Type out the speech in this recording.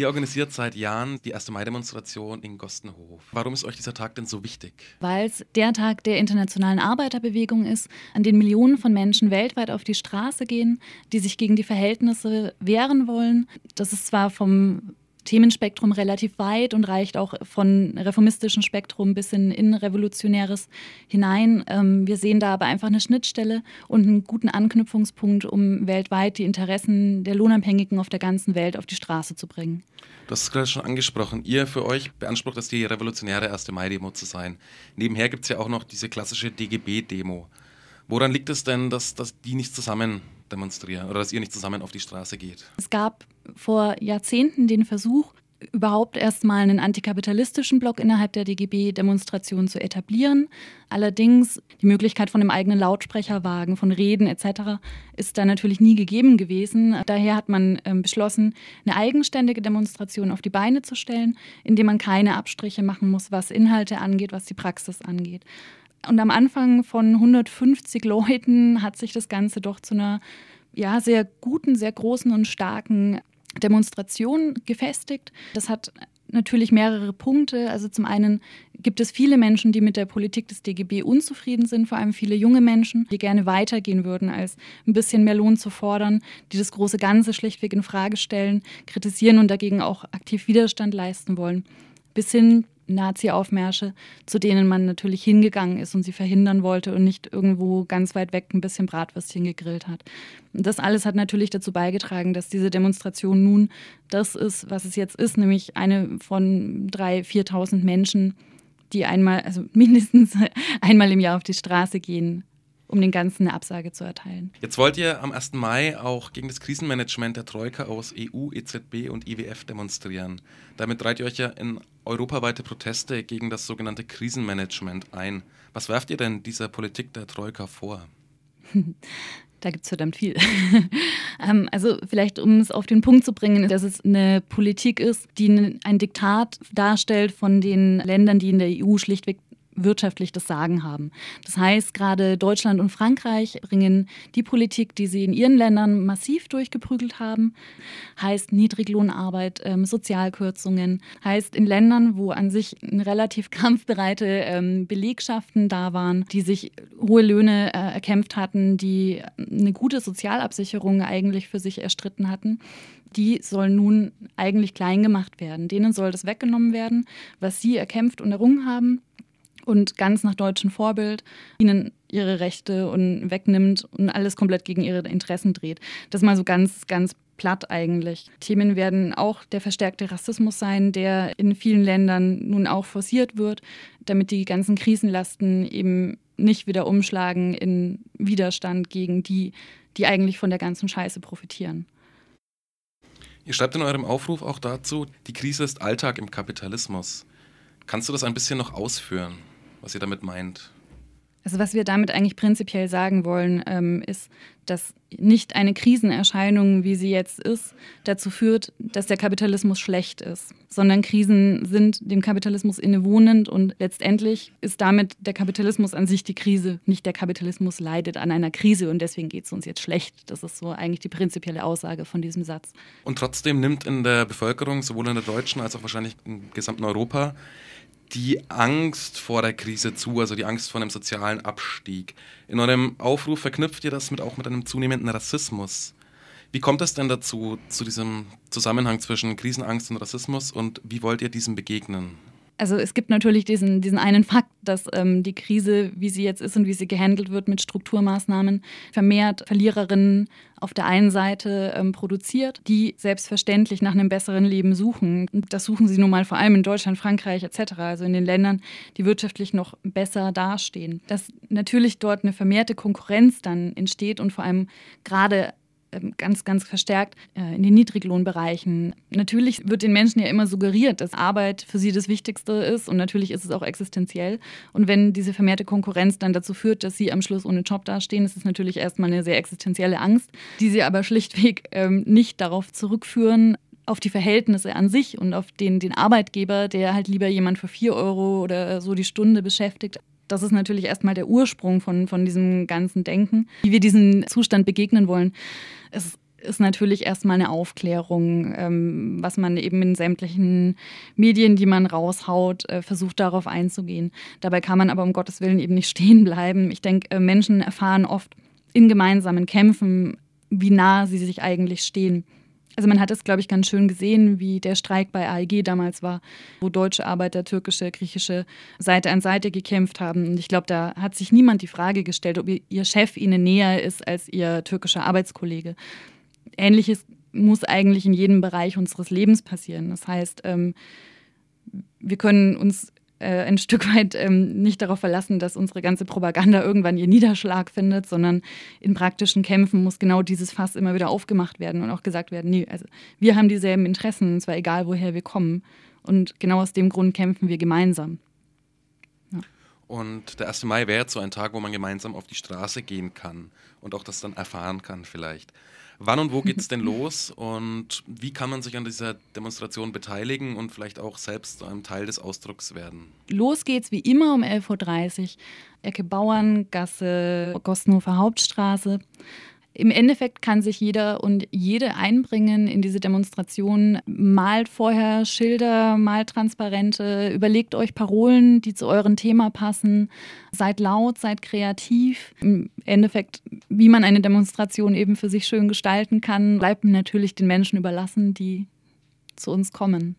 Ihr organisiert seit Jahren die 1. Mai-Demonstration in Gostenhof. Warum ist euch dieser Tag denn so wichtig? Weil es der Tag der internationalen Arbeiterbewegung ist, an den Millionen von Menschen weltweit auf die Straße gehen, die sich gegen die Verhältnisse wehren wollen. Das ist zwar vom Themenspektrum relativ weit und reicht auch von reformistischen Spektrum bis in, in revolutionäres hinein. Ähm, wir sehen da aber einfach eine Schnittstelle und einen guten Anknüpfungspunkt, um weltweit die Interessen der Lohnabhängigen auf der ganzen Welt auf die Straße zu bringen. Du hast es gerade schon angesprochen. Ihr für euch beansprucht es, die revolutionäre 1. Mai-Demo zu sein. Nebenher gibt es ja auch noch diese klassische DGB-Demo. Woran liegt es denn, dass, dass die nicht zusammen demonstrieren oder dass ihr nicht zusammen auf die Straße geht? Es gab vor Jahrzehnten den Versuch, überhaupt erstmal einen antikapitalistischen Block innerhalb der DGB-Demonstration zu etablieren. Allerdings die Möglichkeit von einem eigenen Lautsprecherwagen, von Reden etc. ist da natürlich nie gegeben gewesen. Daher hat man äh, beschlossen, eine eigenständige Demonstration auf die Beine zu stellen, indem man keine Abstriche machen muss, was Inhalte angeht, was die Praxis angeht. Und am Anfang von 150 Leuten hat sich das Ganze doch zu einer ja, sehr guten, sehr großen und starken Demonstration gefestigt. Das hat natürlich mehrere Punkte. Also zum einen gibt es viele Menschen, die mit der Politik des DGB unzufrieden sind, vor allem viele junge Menschen, die gerne weitergehen würden, als ein bisschen mehr Lohn zu fordern, die das große Ganze schlichtweg in Frage stellen, kritisieren und dagegen auch aktiv Widerstand leisten wollen. Bis hin Nazi-Aufmärsche, zu denen man natürlich hingegangen ist und sie verhindern wollte und nicht irgendwo ganz weit weg ein bisschen Bratwürstchen gegrillt hat. Und das alles hat natürlich dazu beigetragen, dass diese Demonstration nun das ist, was es jetzt ist, nämlich eine von 3.000, 4.000 Menschen, die einmal, also mindestens einmal im Jahr auf die Straße gehen um den Ganzen eine Absage zu erteilen. Jetzt wollt ihr am 1. Mai auch gegen das Krisenmanagement der Troika aus EU, EZB und IWF demonstrieren. Damit reiht ihr euch ja in europaweite Proteste gegen das sogenannte Krisenmanagement ein. Was werft ihr denn dieser Politik der Troika vor? Da gibt es verdammt viel. Ähm, also vielleicht, um es auf den Punkt zu bringen, dass es eine Politik ist, die ein Diktat darstellt von den Ländern, die in der EU schlichtweg wirtschaftlich das Sagen haben. Das heißt, gerade Deutschland und Frankreich bringen die Politik, die sie in ihren Ländern massiv durchgeprügelt haben, heißt Niedriglohnarbeit, ähm, Sozialkürzungen, heißt in Ländern, wo an sich relativ kampfbereite ähm, Belegschaften da waren, die sich hohe Löhne äh, erkämpft hatten, die eine gute Sozialabsicherung eigentlich für sich erstritten hatten, die sollen nun eigentlich klein gemacht werden. Denen soll das weggenommen werden, was sie erkämpft und errungen haben und ganz nach deutschem Vorbild ihnen ihre Rechte und wegnimmt und alles komplett gegen ihre Interessen dreht. Das ist mal so ganz, ganz platt eigentlich. Themen werden auch der verstärkte Rassismus sein, der in vielen Ländern nun auch forciert wird, damit die ganzen Krisenlasten eben nicht wieder umschlagen in Widerstand gegen die, die eigentlich von der ganzen Scheiße profitieren. Ihr schreibt in eurem Aufruf auch dazu, die Krise ist Alltag im Kapitalismus. Kannst du das ein bisschen noch ausführen? Was ihr damit meint. Also was wir damit eigentlich prinzipiell sagen wollen, ähm, ist, dass nicht eine Krisenerscheinung, wie sie jetzt ist, dazu führt, dass der Kapitalismus schlecht ist, sondern Krisen sind dem Kapitalismus innewohnend und letztendlich ist damit der Kapitalismus an sich die Krise. Nicht der Kapitalismus leidet an einer Krise und deswegen geht es uns jetzt schlecht. Das ist so eigentlich die prinzipielle Aussage von diesem Satz. Und trotzdem nimmt in der Bevölkerung, sowohl in der deutschen als auch wahrscheinlich im gesamten Europa, die Angst vor der Krise zu, also die Angst vor einem sozialen Abstieg. In eurem Aufruf verknüpft ihr das mit, auch mit einem zunehmenden Rassismus. Wie kommt es denn dazu, zu diesem Zusammenhang zwischen Krisenangst und Rassismus und wie wollt ihr diesem begegnen? Also es gibt natürlich diesen, diesen einen Fakt, dass ähm, die Krise, wie sie jetzt ist und wie sie gehandelt wird mit Strukturmaßnahmen, vermehrt Verliererinnen auf der einen Seite ähm, produziert, die selbstverständlich nach einem besseren Leben suchen. Das suchen sie nun mal vor allem in Deutschland, Frankreich etc., also in den Ländern, die wirtschaftlich noch besser dastehen. Dass natürlich dort eine vermehrte Konkurrenz dann entsteht und vor allem gerade ganz, ganz verstärkt äh, in den Niedriglohnbereichen. Natürlich wird den Menschen ja immer suggeriert, dass Arbeit für sie das Wichtigste ist und natürlich ist es auch existenziell. Und wenn diese vermehrte Konkurrenz dann dazu führt, dass sie am Schluss ohne Job dastehen, ist es natürlich erstmal eine sehr existenzielle Angst, die sie aber schlichtweg ähm, nicht darauf zurückführen, auf die Verhältnisse an sich und auf den, den Arbeitgeber, der halt lieber jemand für vier Euro oder so die Stunde beschäftigt, das ist natürlich erstmal der Ursprung von, von diesem ganzen Denken. Wie wir diesem Zustand begegnen wollen, es ist natürlich erstmal eine Aufklärung, ähm, was man eben in sämtlichen Medien, die man raushaut, äh, versucht darauf einzugehen. Dabei kann man aber um Gottes Willen eben nicht stehen bleiben. Ich denke, äh, Menschen erfahren oft in gemeinsamen Kämpfen, wie nah sie sich eigentlich stehen. Also man hat es, glaube ich, ganz schön gesehen, wie der Streik bei AEG damals war, wo deutsche Arbeiter türkische, griechische Seite an Seite gekämpft haben. Und ich glaube, da hat sich niemand die Frage gestellt, ob ihr Chef ihnen näher ist als ihr türkischer Arbeitskollege. Ähnliches muss eigentlich in jedem Bereich unseres Lebens passieren. Das heißt, ähm, wir können uns äh, ein Stück weit ähm, nicht darauf verlassen, dass unsere ganze Propaganda irgendwann ihren Niederschlag findet, sondern in praktischen Kämpfen muss genau dieses Fass immer wieder aufgemacht werden und auch gesagt werden, nee, also wir haben dieselben Interessen, und zwar egal, woher wir kommen. Und genau aus dem Grund kämpfen wir gemeinsam. Und der 1. Mai wäre jetzt so ein Tag, wo man gemeinsam auf die Straße gehen kann und auch das dann erfahren kann vielleicht. Wann und wo geht es denn los und wie kann man sich an dieser Demonstration beteiligen und vielleicht auch selbst zu einem Teil des Ausdrucks werden? Los geht's wie immer um 11.30 Uhr, Ecke Bauerngasse, Gostenhofer Hauptstraße. Im Endeffekt kann sich jeder und jede einbringen in diese Demonstration. Malt vorher Schilder, malt Transparente, überlegt euch Parolen, die zu eurem Thema passen. Seid laut, seid kreativ. Im Endeffekt, wie man eine Demonstration eben für sich schön gestalten kann, bleibt natürlich den Menschen überlassen, die zu uns kommen.